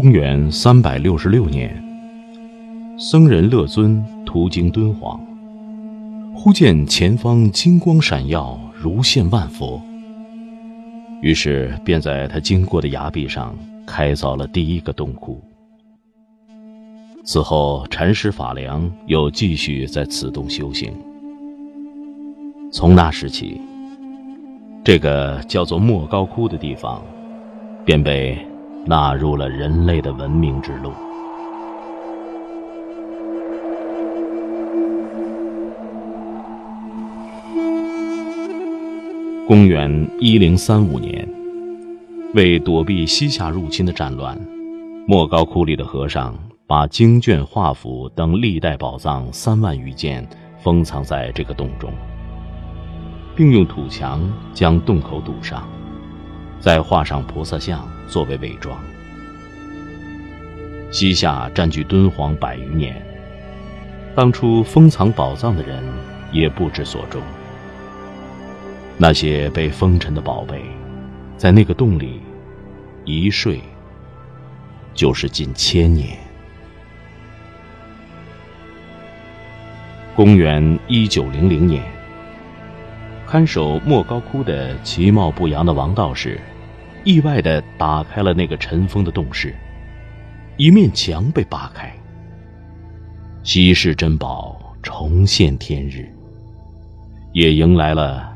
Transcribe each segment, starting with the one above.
公元三百六十六年，僧人乐尊途经敦煌，忽见前方金光闪耀，如现万佛。于是便在他经过的崖壁上开凿了第一个洞窟。此后，禅师法良又继续在此洞修行。从那时起，这个叫做莫高窟的地方，便被。纳入了人类的文明之路。公元一零三五年，为躲避西夏入侵的战乱，莫高窟里的和尚把经卷、画符等历代宝藏三万余件封藏在这个洞中，并用土墙将洞口堵上。再画上菩萨像作为伪装。西夏占据敦煌百余年，当初封藏宝藏的人也不知所终。那些被封尘的宝贝，在那个洞里一睡就是近千年。公元一九零零年。看守莫高窟的其貌不扬的王道士，意外地打开了那个尘封的洞室，一面墙被扒开，稀世珍宝重现天日，也迎来了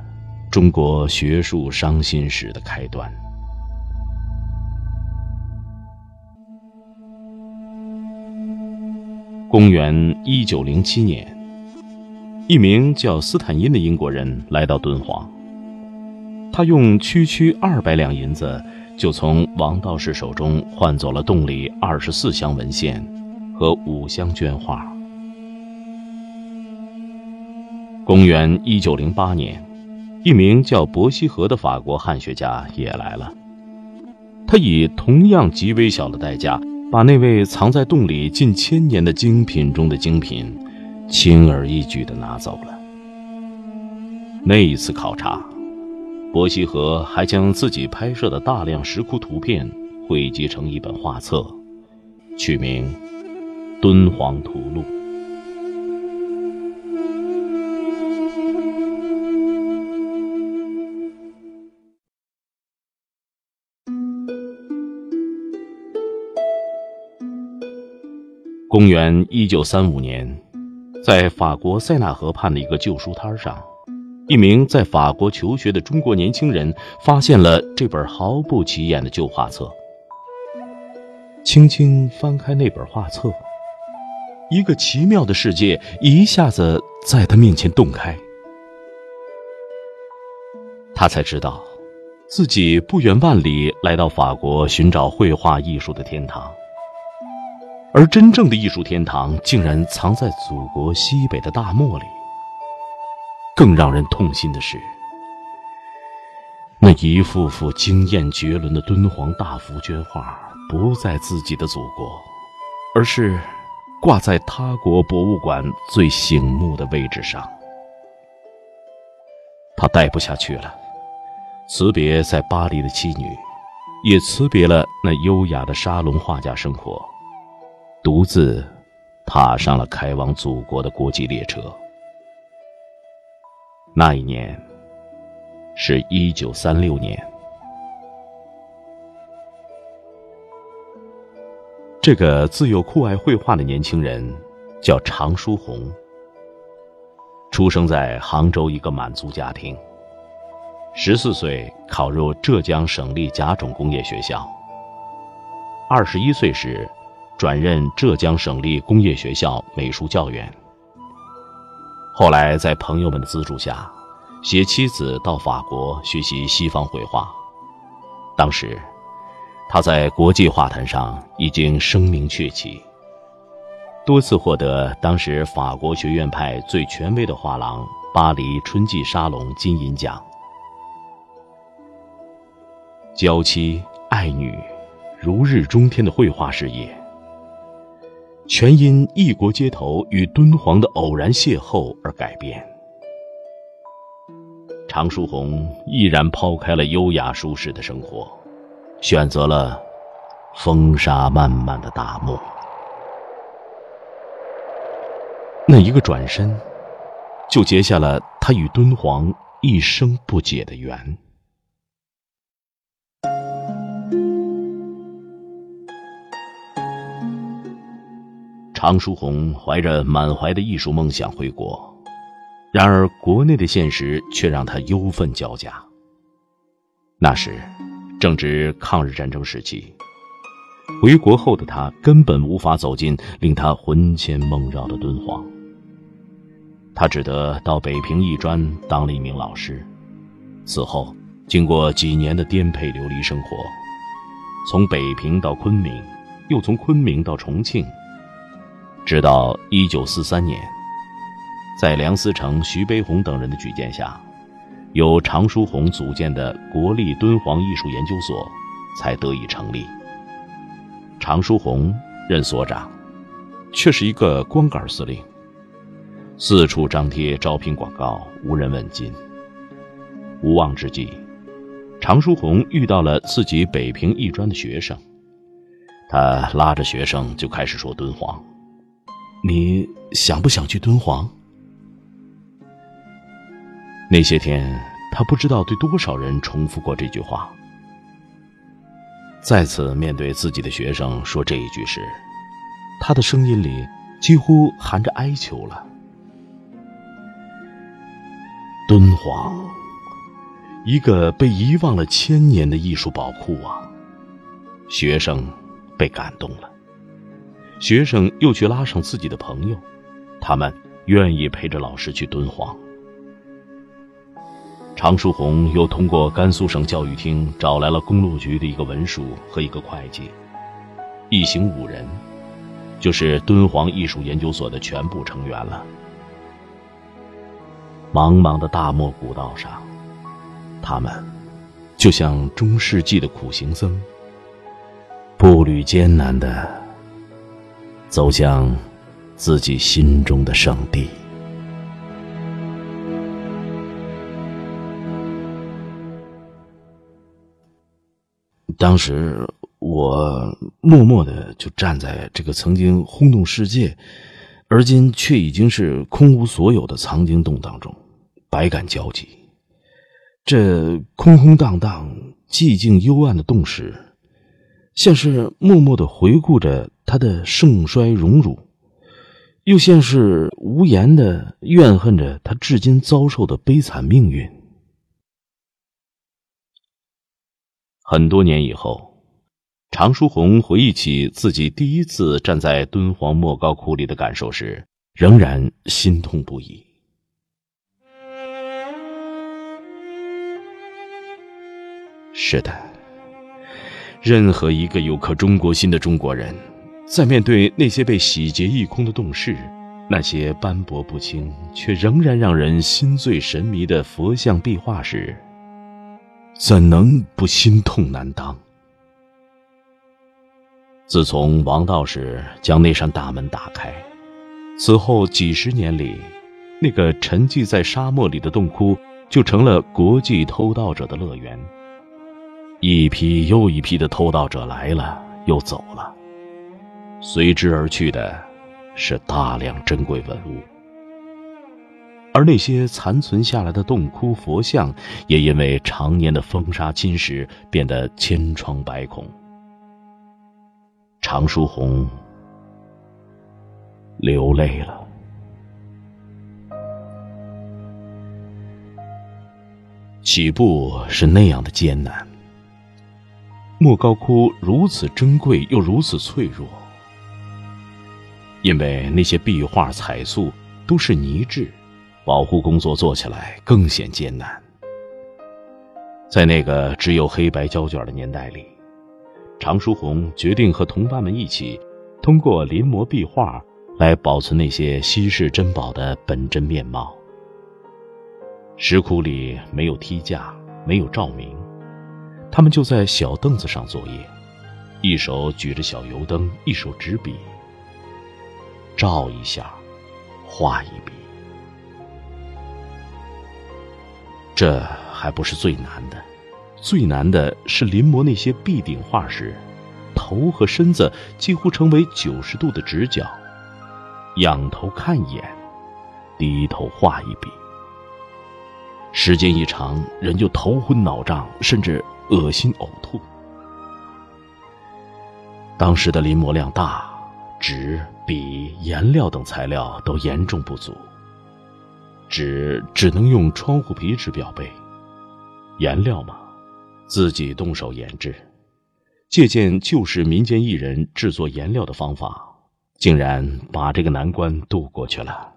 中国学术伤心史的开端。公元一九零七年。一名叫斯坦因的英国人来到敦煌，他用区区二百两银子，就从王道士手中换走了洞里二十四箱文献和五箱绢画。公元一九零八年，一名叫伯希和的法国汉学家也来了，他以同样极微小的代价，把那位藏在洞里近千年的精品中的精品。轻而易举地拿走了。那一次考察，伯希和还将自己拍摄的大量石窟图片汇集成一本画册，取名《敦煌图录》。公元一九三五年。在法国塞纳河畔的一个旧书摊上，一名在法国求学的中国年轻人发现了这本毫不起眼的旧画册。轻轻翻开那本画册，一个奇妙的世界一下子在他面前洞开。他才知道，自己不远万里来到法国寻找绘画艺术的天堂。而真正的艺术天堂竟然藏在祖国西北的大漠里。更让人痛心的是，那一幅幅惊艳绝伦的敦煌大幅绢画不在自己的祖国，而是挂在他国博物馆最醒目的位置上。他待不下去了，辞别在巴黎的妻女，也辞别了那优雅的沙龙画家生活。独自踏上了开往祖国的国际列车。那一年是一九三六年。这个自幼酷爱绘画的年轻人叫常书鸿，出生在杭州一个满族家庭。十四岁考入浙江省立甲种工业学校。二十一岁时。转任浙江省立工业学校美术教员。后来在朋友们的资助下，携妻子到法国学习西方绘画。当时，他在国际画坛上已经声名鹊起，多次获得当时法国学院派最权威的画廊巴黎春季沙龙金银奖。娇妻爱女，如日中天的绘画事业，全因异国街头与敦煌的偶然邂逅而改变。常书鸿毅然抛开了优雅舒适的生活，选择了风沙漫漫的大漠。那一个转身，就结下了他与敦煌一生不解的缘。常书鸿怀着满怀的艺术梦想回国。然而，国内的现实却让他忧愤交加。那时，正值抗日战争时期，回国后的他根本无法走进令他魂牵梦绕的敦煌。他只得到北平艺专当了一名老师。此后，经过几年的颠沛流离生活，从北平到昆明，又从昆明到重庆，直到一九四三年。在梁思成、徐悲鸿等人的举荐下，由常书鸿组建的国立敦煌艺术研究所才得以成立。常书鸿任所长，却是一个光杆司令，四处张贴招聘广告，无人问津。无望之际，常书鸿遇到了自己北平艺专的学生，他拉着学生就开始说敦煌：“你想不想去敦煌？”那些天，他不知道对多少人重复过这句话。再次面对自己的学生说这一句时，他的声音里几乎含着哀求了。敦煌，一个被遗忘了千年的艺术宝库啊！学生被感动了，学生又去拉上自己的朋友，他们愿意陪着老师去敦煌。常书鸿又通过甘肃省教育厅找来了公路局的一个文书和一个会计，一行五人，就是敦煌艺术研究所的全部成员了。茫茫的大漠古道上，他们就像中世纪的苦行僧，步履艰难的走向自己心中的圣地。当时我默默的就站在这个曾经轰动世界，而今却已经是空无所有的藏经洞当中，百感交集。这空空荡荡、寂静幽暗的洞室，像是默默的回顾着他的盛衰荣辱，又像是无言的怨恨着他至今遭受的悲惨命运。很多年以后，常书鸿回忆起自己第一次站在敦煌莫高窟里的感受时，仍然心痛不已。是的，任何一个有颗中国心的中国人，在面对那些被洗劫一空的洞室，那些斑驳不清却仍然让人心醉神迷的佛像壁画时，怎能不心痛难当？自从王道士将那扇大门打开，此后几十年里，那个沉寂在沙漠里的洞窟就成了国际偷盗者的乐园。一批又一批的偷盗者来了又走了，随之而去的是大量珍贵文物。而那些残存下来的洞窟佛像，也因为常年的风沙侵蚀，变得千疮百孔。常书鸿流泪了。起步是那样的艰难，莫高窟如此珍贵又如此脆弱，因为那些壁画彩塑都是泥质。保护工作做起来更显艰难。在那个只有黑白胶卷的年代里，常书鸿决定和同伴们一起，通过临摹壁画来保存那些稀世珍宝的本真面貌。石窟里没有梯架，没有照明，他们就在小凳子上作业，一手举着小油灯，一手执笔，照一下，画一笔。这还不是最难的。最难的是临摹那些壁顶画时，头和身子几乎成为九十度的直角，仰头看一眼，低头画一笔。时间一长，人就头昏脑胀，甚至恶心呕吐。当时的临摹量大，纸、笔、颜料等材料都严重不足，纸只能用窗户皮纸裱背，颜料嘛。自己动手研制，借鉴旧时民间艺人制作颜料的方法，竟然把这个难关渡过去了。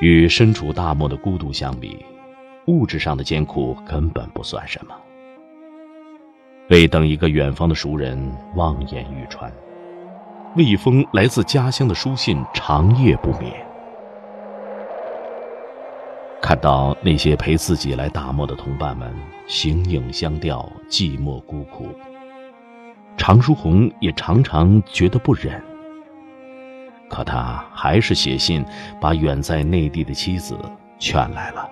与身处大漠的孤独相比，物质上的艰苦根本不算什么。为等一个远方的熟人望眼欲穿，为一封来自家乡的书信长夜不眠。看到那些陪自己来大漠的同伴们形影相吊、寂寞孤苦，常书鸿也常常觉得不忍。可他还是写信把远在内地的妻子劝来了。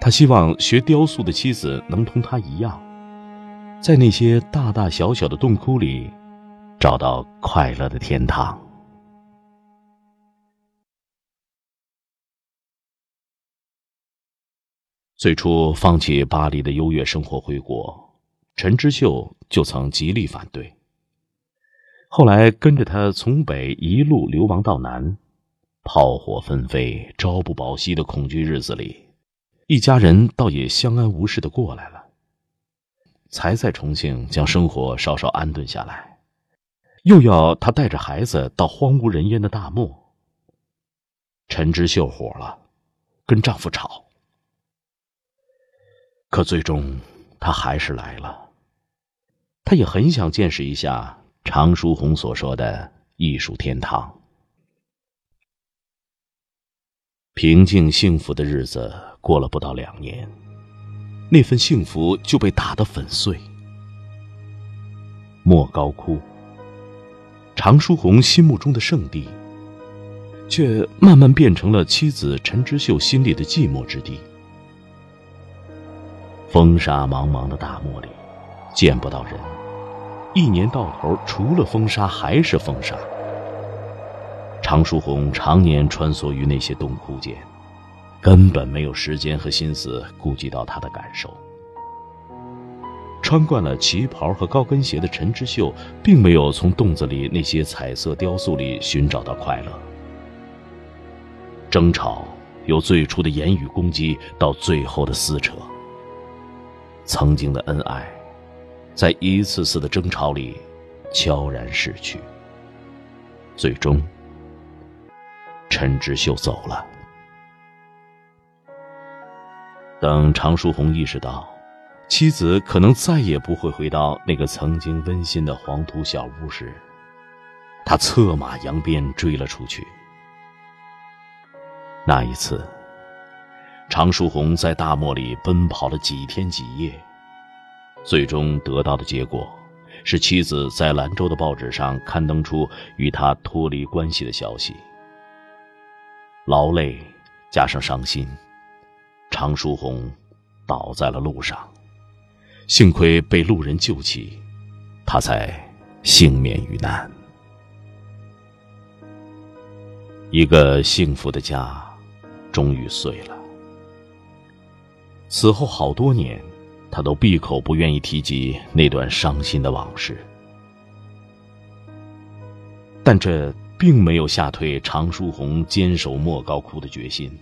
他希望学雕塑的妻子能同他一样，在那些大大小小的洞窟里找到快乐的天堂。最初放弃巴黎的优越生活回国，陈之秀就曾极力反对。后来跟着他从北一路流亡到南，炮火纷飞、朝不保夕的恐惧日子里，一家人倒也相安无事的过来了。才在重庆将生活稍稍安顿下来，又要他带着孩子到荒无人烟的大漠。陈之秀火了，跟丈夫吵。可最终，他还是来了。他也很想见识一下常书鸿所说的艺术天堂。平静幸福的日子过了不到两年，那份幸福就被打得粉碎。莫高窟，常书鸿心目中的圣地，却慢慢变成了妻子陈之秀心里的寂寞之地。风沙茫茫的大漠里，见不到人。一年到头，除了风沙还是风沙。常书鸿常年穿梭于那些洞窟间，根本没有时间和心思顾及到他的感受。穿惯了旗袍和高跟鞋的陈之秀，并没有从洞子里那些彩色雕塑里寻找到快乐。争吵由最初的言语攻击到最后的撕扯。曾经的恩爱，在一次次的争吵里悄然逝去。最终，陈之秀走了。等常书鸿意识到，妻子可能再也不会回到那个曾经温馨的黄土小屋时，他策马扬鞭追了出去。那一次。常书鸿在大漠里奔跑了几天几夜，最终得到的结果是妻子在兰州的报纸上刊登出与他脱离关系的消息。劳累加上伤心，常书鸿倒在了路上，幸亏被路人救起，他才幸免于难。一个幸福的家，终于碎了。此后好多年，他都闭口不愿意提及那段伤心的往事。但这并没有吓退常书鸿坚守莫高窟的决心。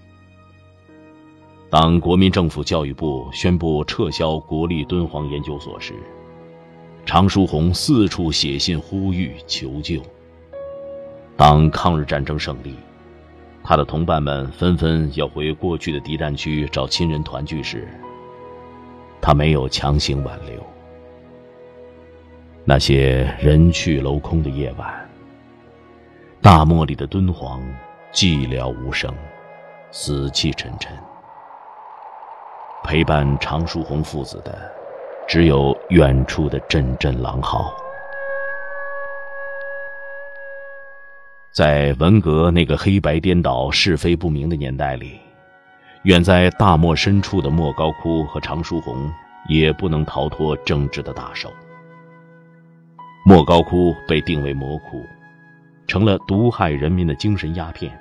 当国民政府教育部宣布撤销国立敦煌研究所时，常书鸿四处写信呼吁求救。当抗日战争胜利，他的同伴们纷纷要回过去的敌占区找亲人团聚时，他没有强行挽留。那些人去楼空的夜晚，大漠里的敦煌寂寥无声，死气沉沉。陪伴常书鸿父子的，只有远处的阵阵狼嚎。在文革那个黑白颠倒、是非不明的年代里，远在大漠深处的莫高窟和常书鸿也不能逃脱政治的大手。莫高窟被定为魔窟，成了毒害人民的精神鸦片。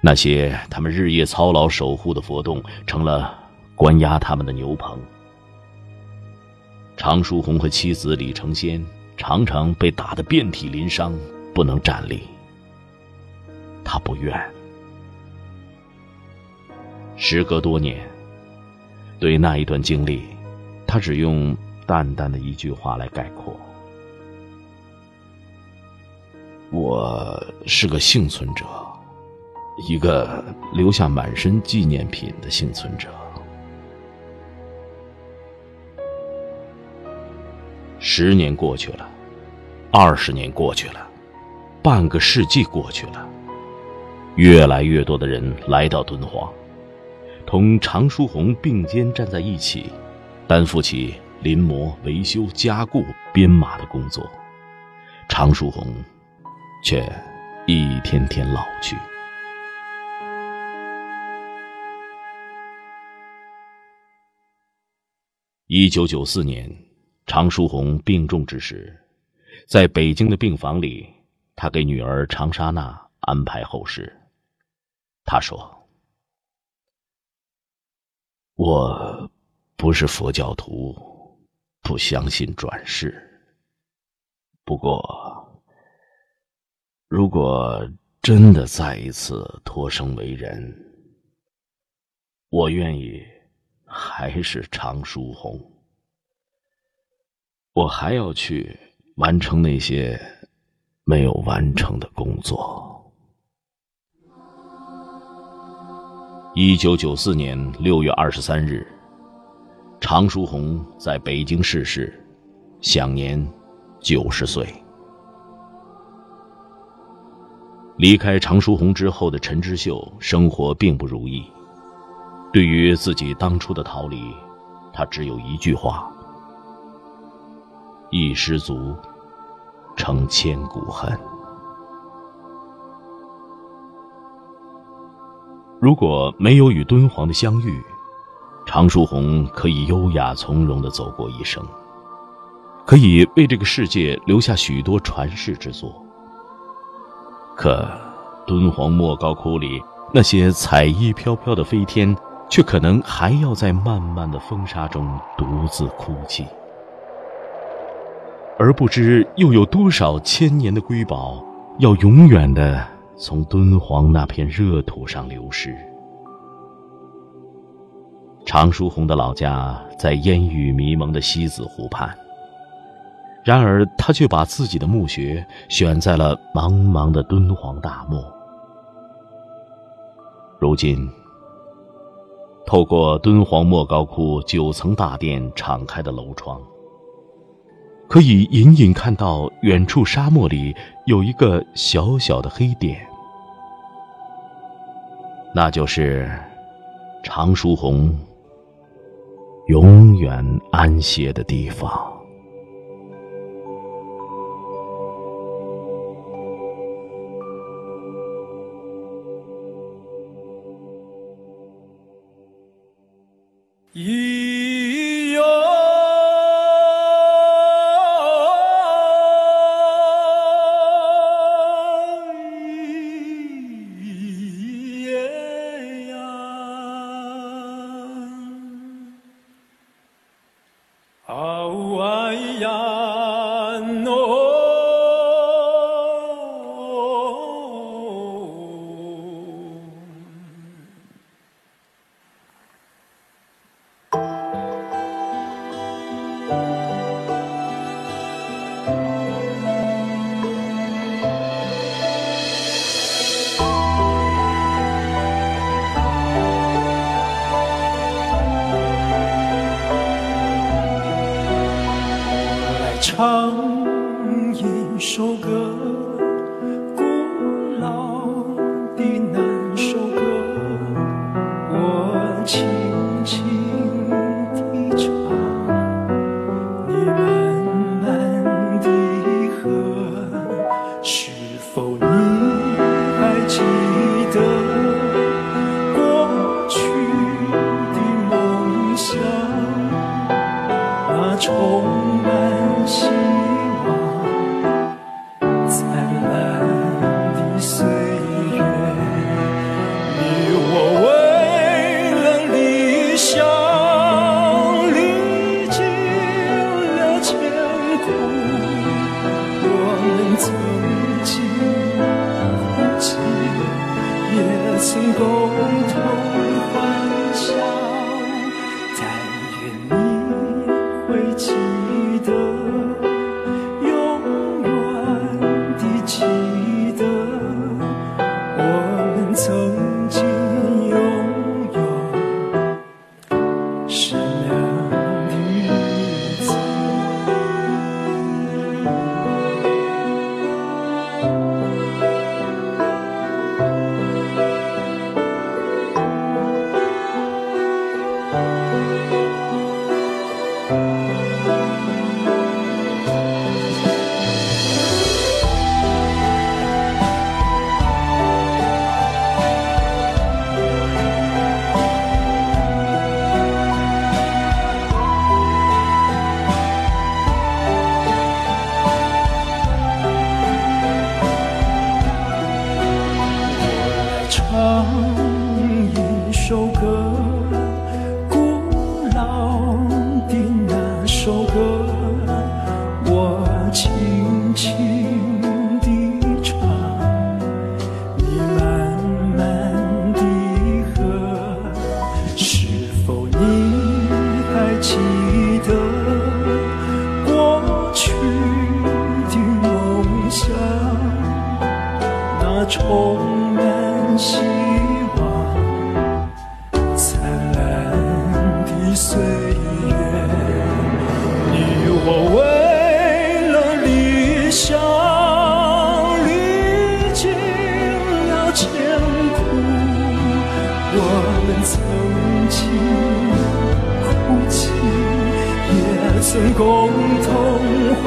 那些他们日夜操劳守护的佛洞，成了关押他们的牛棚。常书鸿和妻子李成仙常常被打得遍体鳞伤。不能站立，他不愿。时隔多年，对那一段经历，他只用淡淡的一句话来概括：我是个幸存者，一个留下满身纪念品的幸存者。十年过去了，二十年过去了。半个世纪过去了，越来越多的人来到敦煌，同常书鸿并肩站在一起，担负起临摹、维修、加固、编码的工作。常书鸿却一天天老去。一九九四年，常书鸿病重之时，在北京的病房里。他给女儿常沙娜安排后事。他说：“我不是佛教徒，不相信转世。不过，如果真的再一次托生为人，我愿意还是常书鸿。我还要去完成那些。”没有完成的工作。一九九四年六月二十三日，常书鸿在北京逝世，享年九十岁。离开常书鸿之后的陈之秀，生活并不如意。对于自己当初的逃离，他只有一句话：一失足。成千古恨。如果没有与敦煌的相遇，常书鸿可以优雅从容的走过一生，可以为这个世界留下许多传世之作。可，敦煌莫高窟里那些彩衣飘飘的飞天，却可能还要在漫漫的风沙中独自哭泣。而不知又有多少千年的瑰宝，要永远的从敦煌那片热土上流失。常书鸿的老家在烟雨迷蒙的西子湖畔，然而他却把自己的墓穴选在了茫茫的敦煌大漠。如今，透过敦煌莫高窟九层大殿敞开的楼窗。可以隐隐看到远处沙漠里有一个小小的黑点，那就是常书鸿永远安歇的地方。充满希望，灿烂的岁月，你我为了理想，历经了艰苦，我们曾经哭泣，也曾共同欢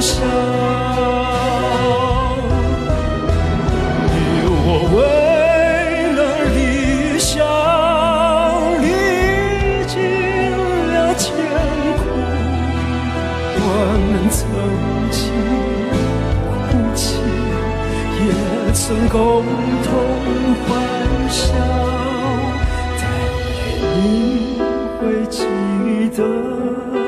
笑。曾共同欢笑但愿你会记得。